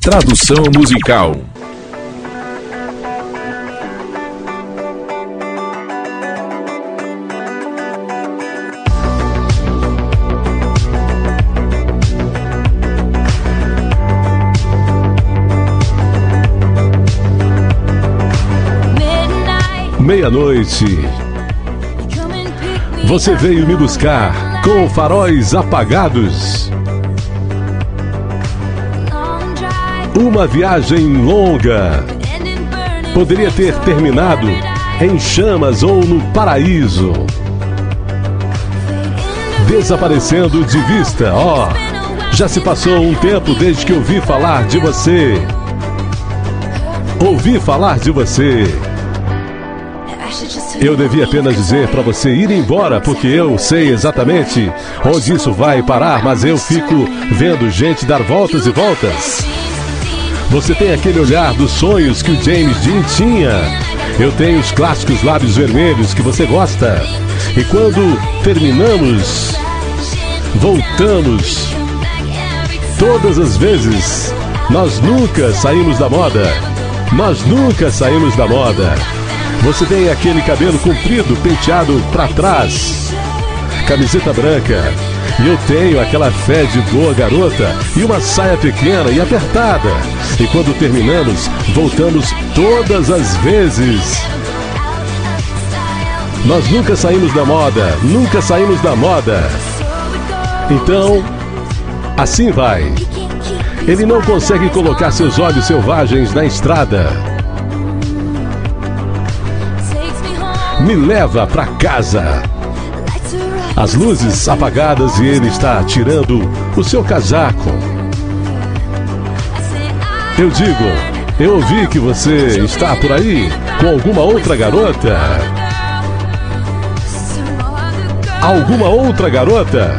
Tradução musical. Meia-noite. Você veio me buscar com faróis apagados. Uma viagem longa. Poderia ter terminado em chamas ou no paraíso. Desaparecendo de vista, ó. Oh, já se passou um tempo desde que ouvi falar de você. Ouvi falar de você. Eu devia apenas dizer para você ir embora, porque eu sei exatamente onde isso vai parar, mas eu fico vendo gente dar voltas e voltas. Você tem aquele olhar dos sonhos que o James Dean tinha. Eu tenho os clássicos lábios vermelhos que você gosta. E quando terminamos, voltamos. Todas as vezes, nós nunca saímos da moda. Nós nunca saímos da moda. Você tem aquele cabelo comprido, penteado para trás, camiseta branca. E eu tenho aquela fé de boa garota e uma saia pequena e apertada. E quando terminamos, voltamos todas as vezes. Nós nunca saímos da moda, nunca saímos da moda. Então, assim vai. Ele não consegue colocar seus olhos selvagens na estrada. me leva para casa. As luzes apagadas e ele está tirando o seu casaco. Eu digo, eu ouvi que você está por aí com alguma outra garota. Alguma outra garota?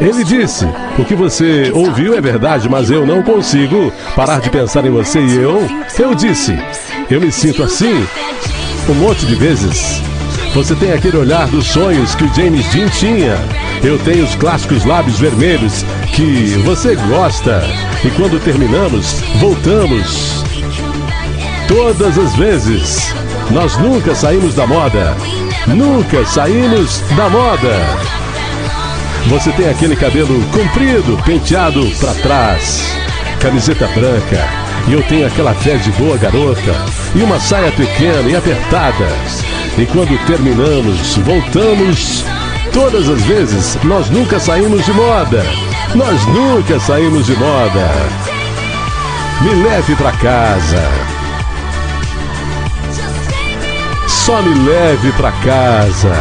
Ele disse: O que você ouviu é verdade, mas eu não consigo parar de pensar em você. E eu, eu disse: Eu me sinto assim um monte de vezes. Você tem aquele olhar dos sonhos que o James Dean tinha. Eu tenho os clássicos lábios vermelhos que você gosta. E quando terminamos, voltamos. Todas as vezes. Nós nunca saímos da moda. Nunca saímos da moda. Você tem aquele cabelo comprido, penteado para trás, camiseta branca, e eu tenho aquela fé de boa garota e uma saia pequena e apertada. E quando terminamos, voltamos. Todas as vezes, nós nunca saímos de moda. Nós nunca saímos de moda. Me leve para casa. Só me leve para casa.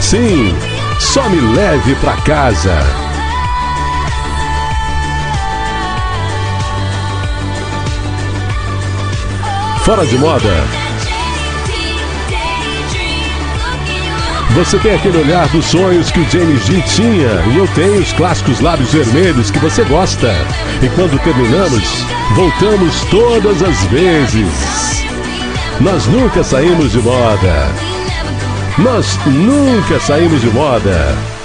Sim, só me leve para casa. Fora de moda. Você tem aquele olhar dos sonhos que o James Dean tinha, e eu tenho os clássicos lábios vermelhos que você gosta. E quando terminamos, voltamos todas as vezes. Nós nunca saímos de moda. Nós nunca saímos de moda.